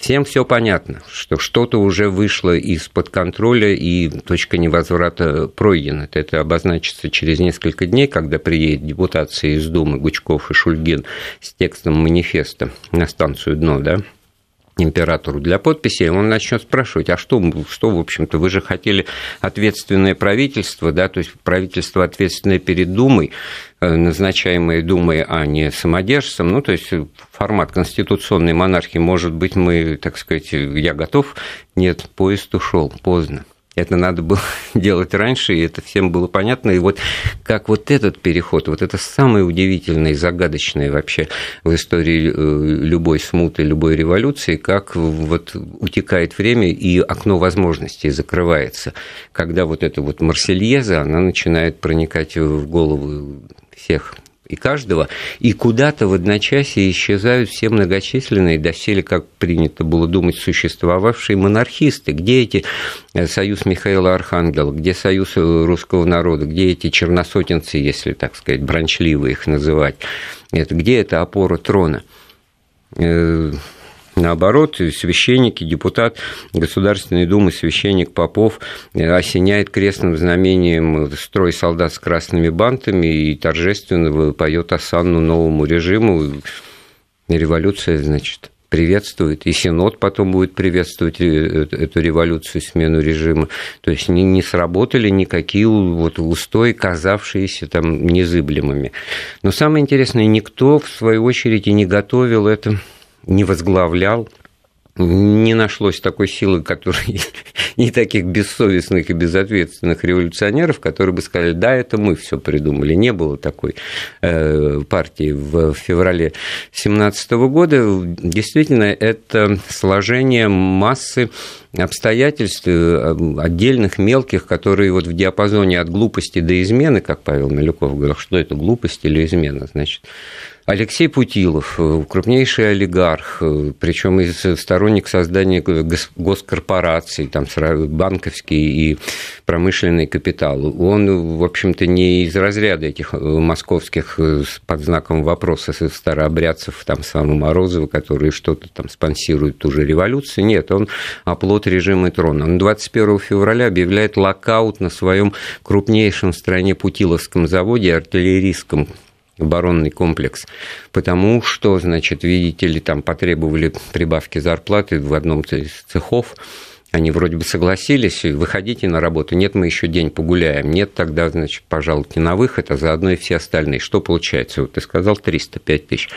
K: Всем все понятно, что что-то уже вышло из-под контроля и точка невозврата пройдена. Это обозначится через несколько дней, когда приедет депутация из Думы Гучков и Шульгин с текстом манифеста на станцию «Дно», да, императору для подписи, он начнет спрашивать, а что, что, в общем-то, вы же хотели ответственное правительство, да, то есть правительство ответственное перед Думой, э, назначаемое Думой, а не самодержцем, ну, то есть формат конституционной монархии, может быть, мы, так сказать, я готов, нет, поезд ушел поздно. Это надо было делать раньше, и это всем было понятно. И вот как вот этот переход, вот это самое удивительное и загадочное вообще в истории э, любой смуты, любой революции, как вот утекает время и окно возможностей закрывается. Когда вот эта вот Марсельеза, она начинает проникать в голову всех и каждого, и куда-то в одночасье исчезают все многочисленные, доселе, как принято было думать, существовавшие монархисты. Где эти э, союз Михаила Архангела, где союз э, русского народа, где эти черносотенцы, если, так сказать, бранчливо их называть, это, где эта опора трона? Э, Наоборот, священники, депутат Государственной Думы, священник Попов э, осеняет крестным знамением строй солдат с красными бантами и торжественно поет осанну новому режиму. Революция, значит, приветствует, и Синод потом будет приветствовать э, эту революцию, смену режима. То есть не, не сработали никакие вот устои, казавшиеся там незыблемыми. Но самое интересное, никто, в свою очередь, и не готовил это не возглавлял, не нашлось такой силы, которой не таких бессовестных и безответственных революционеров, которые бы сказали, да, это мы все придумали. Не было такой э, партии в феврале 2017 года. Действительно, это сложение массы обстоятельств э, отдельных, мелких, которые вот в диапазоне от глупости до измены, как Павел Милюков говорил, что это глупость или измена, значит, Алексей Путилов, э, крупнейший олигарх, э, причем из сторонник создания госкорпораций, там банковский и промышленный капитал. Он, в общем-то, не из разряда этих э, московских под знаком вопроса старообрядцев, там, самого Морозова, которые что-то там спонсируют ту же революцию. Нет, он оплот режима трона. Он 21 февраля объявляет локаут на своем крупнейшем в стране Путиловском заводе, артиллерийском оборонный комплекс, потому что, значит, видите ли, там потребовали прибавки зарплаты в одном из цехов, они вроде бы согласились, выходите на работу, нет, мы еще день погуляем, нет, тогда, значит, пожалуйте на выход, а заодно и все остальные. Что получается? Вот ты сказал 305 тысяч.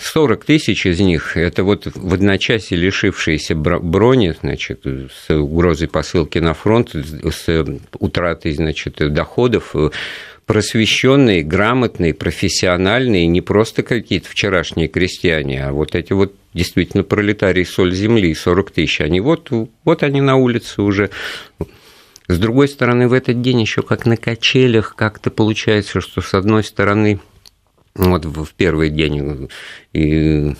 K: 40 тысяч из них – это вот в одночасье лишившиеся брони, значит, с угрозой посылки на фронт, с утратой, значит, доходов, просвещенные, грамотные, профессиональные, не просто какие-то вчерашние крестьяне, а вот эти вот действительно пролетарии соль земли, 40 тысяч, они вот, вот они на улице уже. С другой стороны, в этот день еще как на качелях как-то получается, что с одной стороны, вот в первый день и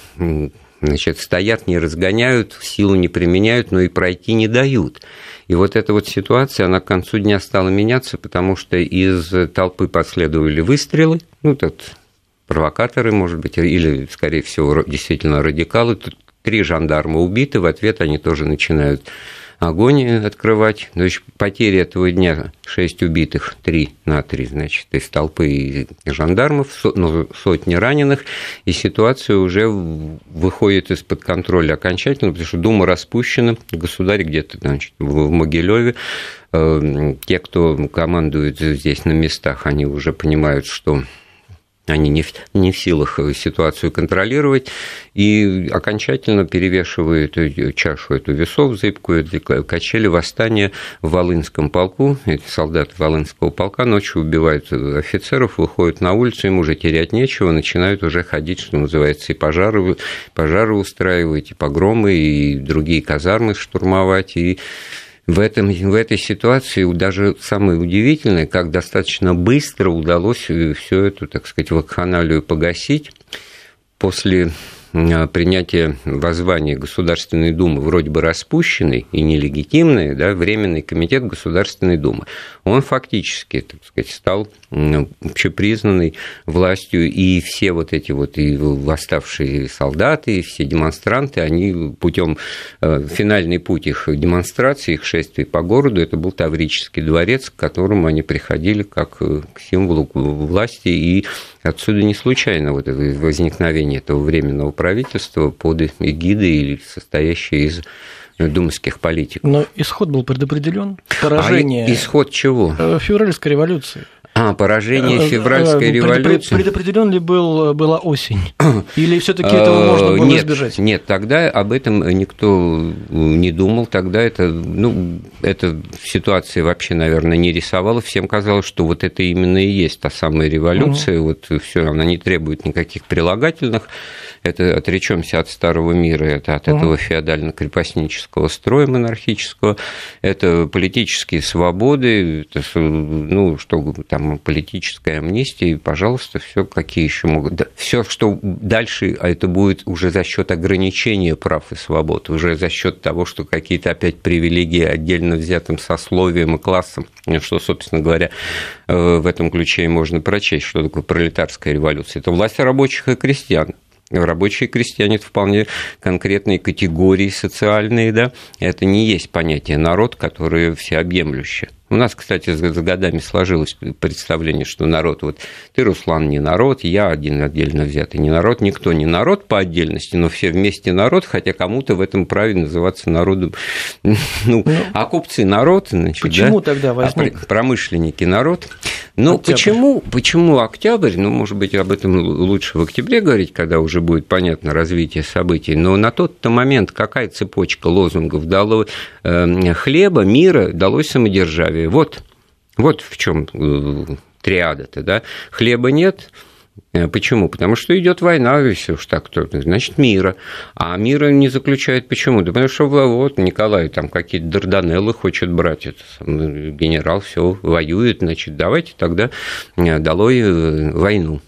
K: значит, стоят, не разгоняют, силу не применяют, но и пройти не дают. И вот эта вот ситуация, она к концу дня стала меняться, потому что из толпы последовали выстрелы, ну, тут провокаторы, может быть, или, скорее всего, действительно радикалы. Тут три жандарма убиты, в ответ они тоже начинают огонь открывать. То есть потери этого дня 6 убитых, 3 на 3, значит, из толпы и жандармов, ну, сотни раненых, и ситуация уже выходит из-под контроля окончательно, потому что Дума распущена, государь где-то значит, в Могилеве, э, те, кто командует здесь на местах, они уже понимают, что они не в, не в силах э, ситуацию контролировать, и окончательно перевешивают чашу эту весов зыбкую, качели восстания в Волынском полку. Эти солдаты Волынского полка ночью убивают офицеров, выходят на улицу, им уже терять нечего, начинают уже ходить, что называется, и пожары, пожары устраивать, и погромы, и другие казармы штурмовать, и в, этом, в этой ситуации даже самое удивительное, как достаточно быстро удалось э, все эту, так сказать, вакханалию погасить. После принятие воззвания Государственной Думы вроде бы распущенный и нелегитимный, да, Временный комитет Государственной Думы, он фактически, так сказать, стал общепризнанной властью, и все вот эти вот и восставшие солдаты, и все демонстранты, они путем э, финальный путь их демонстрации, их шествий по городу, это был Таврический дворец, к которому они приходили как э, к символу власти, и отсюда не случайно вот это возникновение этого временного правительства под эгидой или состоящее из думских политиков.
A: Но исход был предопределен. Поражение.
K: А исход чего?
A: Э, февральской революции.
K: А, поражение э, февральской э, революции.
A: Предопределен ли был, была осень? Или все-таки этого можно было
K: нет,
A: избежать?
K: Нет, тогда об этом никто не думал. Тогда это, ну, эта ситуация вообще, наверное, не рисовала. Всем казалось, что вот это именно и есть та самая революция. Угу. Вот все, она не требует никаких прилагательных это отречемся от старого мира, это от этого феодально-крепостнического строя монархического, это политические свободы, это, ну, что там, политическая амнистия, и, пожалуйста, все какие еще могут. Да, все, что дальше, а это будет уже за счет ограничения прав и свобод, уже за счет того, что какие-то опять привилегии отдельно взятым сословием и классом, что, собственно говоря, э, в этом ключе и можно прочесть, что такое пролетарская революция. Это власть рабочих и крестьян. Рабочие крестьяне – это вполне конкретные категории социальные, да, это не есть понятие народ, которое всеобъемлющее. У нас, кстати, с годами сложилось представление, что народ, вот ты, Руслан, не народ, я один отдельно взятый не народ, никто не народ по отдельности, но все вместе народ, хотя кому-то в этом праве называться народом. Ну, ну а купцы народ, значит,
A: Почему
K: да?
A: тогда возник?
K: А промышленники народ. Ну, почему, почему октябрь? Ну, может быть, об этом лучше в октябре говорить, когда уже будет понятно развитие событий. Но на тот-то момент какая цепочка лозунгов дала э, хлеба, мира, далось самодержавие здравия. Вот, вот в чем э, триада-то, да. Хлеба нет, э, Почему? Потому что идет война, если уж так, то значит мира. А мира не заключает почему? Да потому что вот Николай там какие-то Дарданеллы хочет брать, это генерал все воюет, значит, давайте тогда э, долой войну.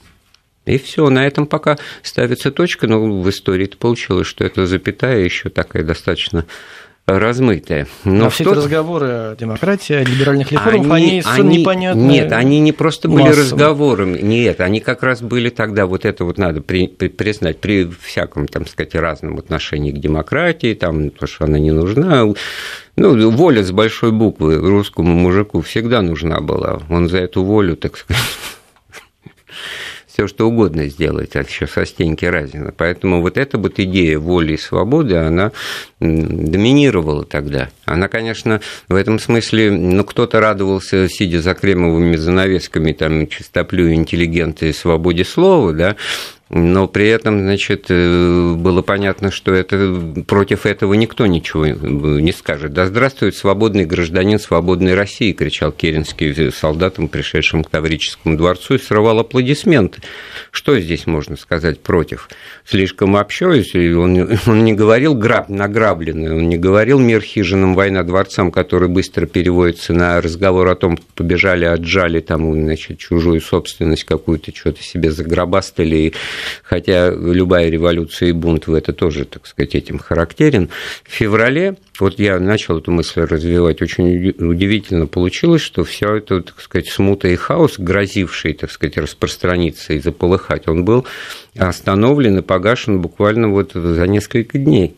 K: И все, на этом пока ставится точка, но в истории это получилось, что это запятая еще такая достаточно размытая.
A: Но а все эти разговоры о демократии, о либеральных реформах, они, они, они непонятны.
K: Нет, они не просто были массово. разговорами, нет, они как раз были тогда, вот это вот надо при, при, признать, при всяком, там сказать, разном отношении к демократии, там, то, что она не нужна, ну, воля с большой буквы русскому мужику всегда нужна была. Он за эту волю, так сказать, все что угодно сделать, а еще со стенки Разина. Поэтому вот эта вот идея воли и свободы, она доминировала тогда. Она, конечно, в этом смысле, ну, кто-то радовался, сидя за кремовыми занавесками, там, чистоплю интеллигенты свободе слова, да, но при этом, значит, э, было понятно, что это, против этого никто ничего не скажет. Да здравствует свободный гражданин свободной России, кричал Керенский солдатам, пришедшим к Таврическому дворцу, и срывал аплодисменты. Что здесь можно сказать против? Слишком общаюсь, и он, он не говорил граб, награбленный, он не говорил мир хижинам, война дворцам, который быстро переводится на разговор о том, побежали, отжали там, значит, чужую собственность какую-то, что-то себе загробастали, хотя любая революция и бунт в это тоже, так сказать, этим характерен. В феврале, вот я начал эту мысль развивать, очень удивительно получилось, что все это, так сказать, смута и хаос, грозивший, так сказать, распространиться и заполыхать, он был остановлен и погашен буквально вот за несколько дней.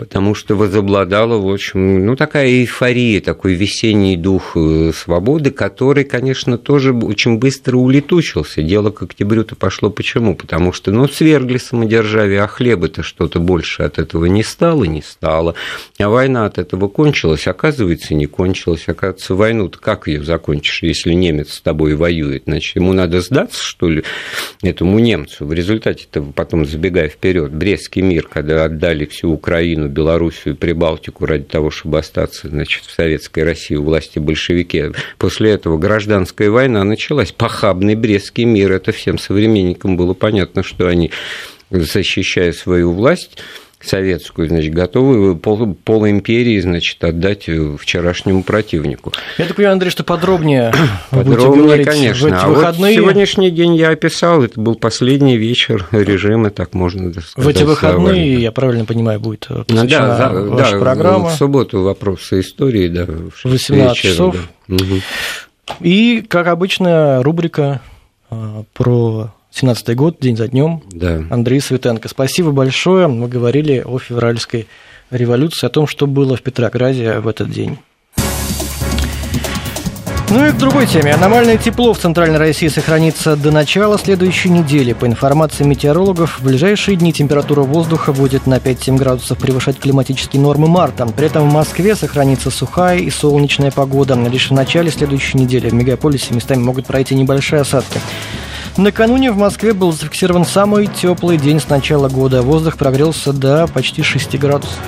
K: Потому что возобладала, в общем, ну, такая эйфория, такой весенний дух э, свободы, который, конечно, тоже очень быстро улетучился. Дело к октябрю-то пошло почему? Потому что, ну, свергли самодержавие, а хлеба-то что-то больше от этого не стало, не стало. А война от этого кончилась, оказывается, не кончилась. Оказывается, войну-то как ее закончишь, если немец с тобой воюет? Значит, ему надо сдаться, что ли, этому немцу? В результате-то, потом забегая вперед, Брестский мир, когда отдали всю Украину Белоруссию, Прибалтику ради того, чтобы остаться значит, в Советской России у власти большевики. После этого гражданская война началась. Похабный Брестский мир. Это всем современникам было понятно, что они, защищая свою власть, советскую, значит, готовы пол, пол империи, значит, отдать вчерашнему противнику.
A: Я так понимаю, Андрей, что подробнее
K: Подробнее, конечно. В эти а выходные... вот сегодняшний день я описал, это был последний вечер режима, так можно сказать.
A: В эти выходные, я правильно понимаю, будет ну, да, ваша да, программа.
K: в субботу вопросы истории, да.
A: В 18 часов. Да. Угу. И, как обычно, рубрика а, про 17-й год, день за днем.
K: Да.
A: Андрей Светенко. Спасибо большое. Мы говорили о февральской революции, о том, что было в Петрограде в этот день. Ну и к другой теме. Аномальное тепло в Центральной России сохранится до начала следующей недели. По информации метеорологов, в ближайшие дни температура воздуха будет на 5-7 градусов превышать климатические нормы марта. При этом в Москве сохранится сухая и солнечная погода. Лишь в начале следующей недели в мегаполисе местами могут пройти небольшие осадки. Накануне в Москве был зафиксирован самый теплый день с начала года. Воздух прогрелся до почти 6 градусов.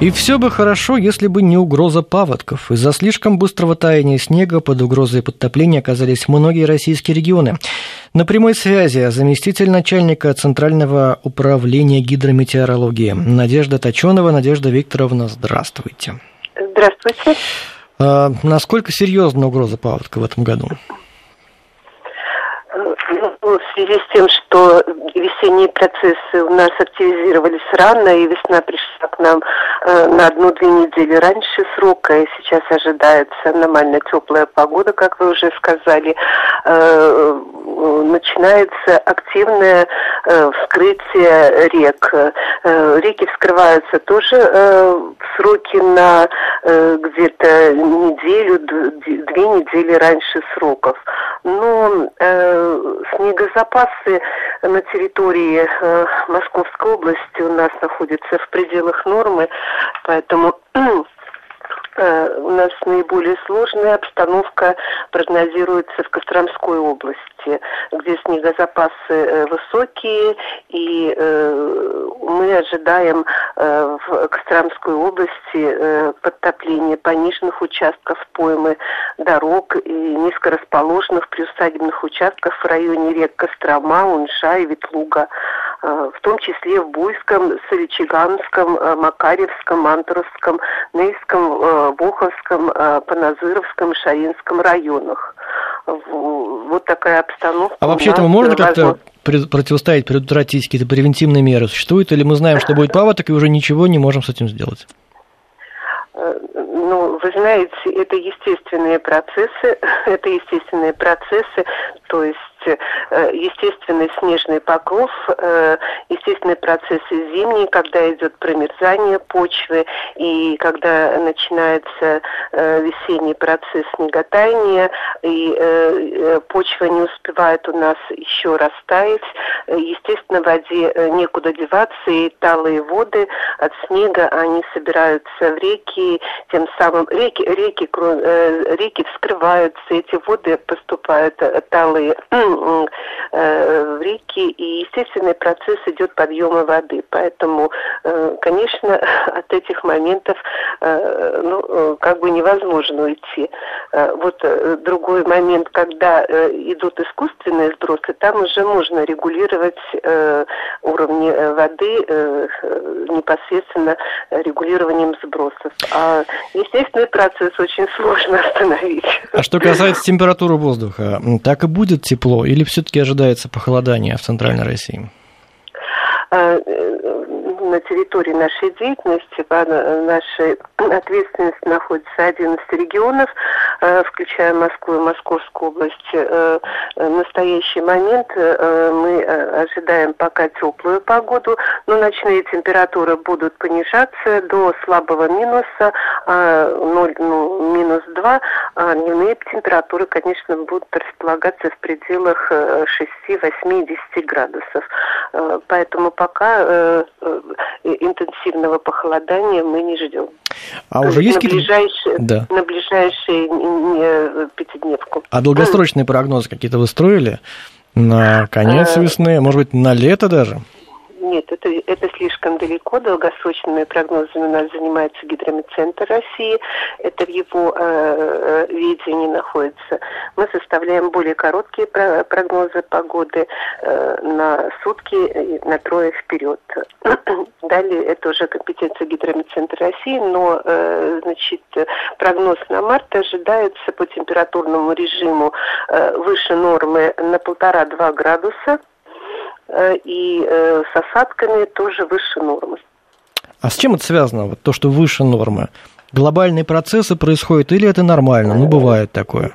A: И все бы хорошо, если бы не угроза паводков. Из-за слишком быстрого таяния снега под угрозой подтопления оказались многие российские регионы. На прямой связи заместитель начальника Центрального управления гидрометеорологии Надежда Точенова. Надежда Викторовна, здравствуйте.
L: Здравствуйте.
A: А, насколько серьезна угроза паводка в этом году?
L: Связи с тем, что весенние процессы у нас активизировались рано, и весна пришла к нам э, на одну-две недели раньше срока, и сейчас ожидается аномально теплая погода, как вы уже сказали, э, начинается активное э, вскрытие рек. Э, реки вскрываются тоже э, в сроки на э, где-то неделю, две недели раньше сроков. Но э, снегозапасы на территории э, Московской области. У нас находятся в пределах нормы, поэтому Э, у нас наиболее сложная обстановка прогнозируется в Костромской области, где снегозапасы э, высокие, и э, мы ожидаем в Костромской области подтопления пониженных участков поймы дорог и низкорасположенных приусадебных участков в районе рек Кострома, Унша и Ветлуга. Э, в том числе в Буйском, Соличиганском, э, Макаревском, Мантуровском, Нейском, э, Буховском, Паназыровском, Шаринском районах. Вот такая обстановка.
A: А вообще этому можно как-то противостоять, предотвратить какие-то превентивные меры? Существуют или мы знаем, что будет паводок, и уже ничего не можем с этим сделать?
L: Ну, вы знаете, это естественные процессы, это естественные процессы, то есть Э, естественный снежный покров, э, естественные процессы зимние, когда идет промерзание почвы и когда начинается э, весенний процесс снеготаяния, и почва не успевает у нас еще растаять. Естественно, воде некуда деваться, и талые воды от снега, они собираются в реки, тем самым реки, реки, реки вскрываются, эти воды поступают талые Э, в реки, и естественный процесс идет подъема воды. Поэтому, э, конечно, от этих моментов э, ну, как бы невозможно уйти. Вот другой момент, когда идут искусственные сбросы, там уже можно регулировать уровни воды непосредственно регулированием сбросов. А естественный процесс очень сложно остановить.
A: А что касается температуры воздуха, так и будет тепло или все-таки ожидается похолодание в Центральной России?
L: А, на территории нашей деятельности, нашей ответственности находится 11 регионов, включая Москву и Московскую область. В настоящий момент мы ожидаем пока теплую погоду, но ночные температуры будут понижаться до слабого минуса 0, ну, минус 2, а дневные температуры, конечно, будут располагаться в пределах 6-80 градусов. Поэтому пока э, э, интенсивного похолодания мы не ждем.
A: А уже есть
L: на ближайшие, да. на ближайшие э, пятидневку.
A: А долгосрочные прогнозы какие-то вы строили? На конец весны, может быть, на лето даже?
L: Нет, это, это слишком далеко. Долгосрочными прогнозами у нас занимается Гидрометцентр России. Это в его э, э видении находится. Мы составляем более короткие прогнозы погоды э, на сутки, на трое вперед. Далее это уже компетенция Гидрометцентра России, но э, значит, прогноз на март ожидается по температурному режиму э, выше нормы на полтора-два градуса и э, с осадками тоже выше нормы.
A: А с чем это связано, вот то, что выше нормы? Глобальные процессы происходят или это нормально? Ну, бывает такое.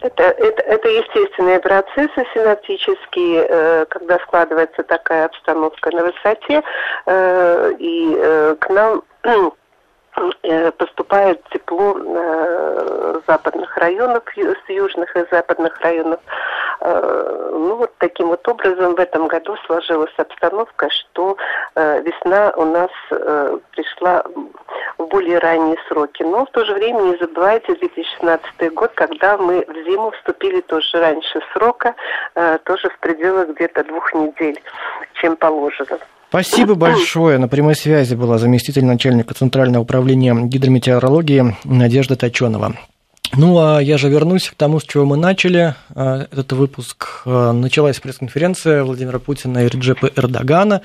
L: Это, это, это естественные процессы синаптические, э, когда складывается такая обстановка на высоте, и к нам Э, поступает тепло э, западных районов, с южных и западных районов. Э, ну вот таким вот образом в этом году сложилась обстановка, что весна у нас пришла в более ранние сроки. Но в то же время не забывайте 2016 год, когда мы в зиму вступили тоже раньше срока, тоже в пределах где-то двух недель, чем положено.
A: Спасибо большое. На прямой связи была заместитель начальника Центрального управления гидрометеорологии Надежда Точенова. Ну, а я же вернусь к тому, с чего мы начали а, этот выпуск. А, началась пресс-конференция Владимира Путина и Реджепа Эрдогана.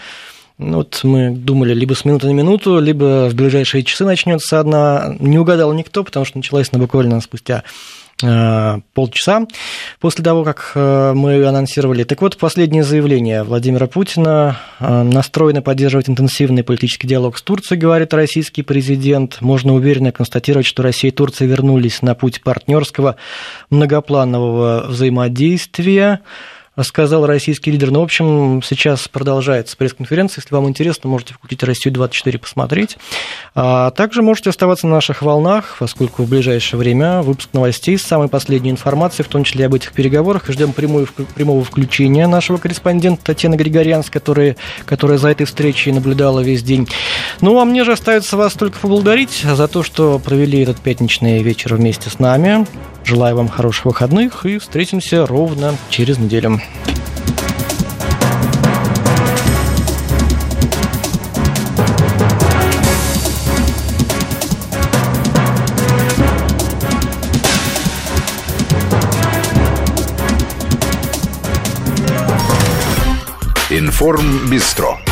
A: Ну, вот мы думали, либо с минуты на минуту, либо в ближайшие часы начнется одна. Не угадал никто, потому что началась она буквально спустя полчаса после того, как э, мы анонсировали. Так вот, последнее заявление Владимира Путина. Э, настроено поддерживать интенсивный политический диалог с Турцией, говорит российский президент. Можно уверенно констатировать, что Россия и Турция вернулись на путь партнерского многопланового взаимодействия сказал российский лидер. Ну, в общем, сейчас продолжается пресс-конференция. Если вам интересно, можете включить «Россию-24» посмотреть. А также можете оставаться на наших волнах, поскольку в ближайшее время выпуск новостей с самой последней информацией, в том числе об этих переговорах. Ждем прямого включения нашего корреспондента Татьяны Григорянс, которая, которая за этой встречей наблюдала весь день. Ну, а мне же остается вас только поблагодарить за то, что провели этот пятничный вечер вместе с нами. Желаю вам хороших выходных и встретимся ровно через неделю.
B: Информ Бистро.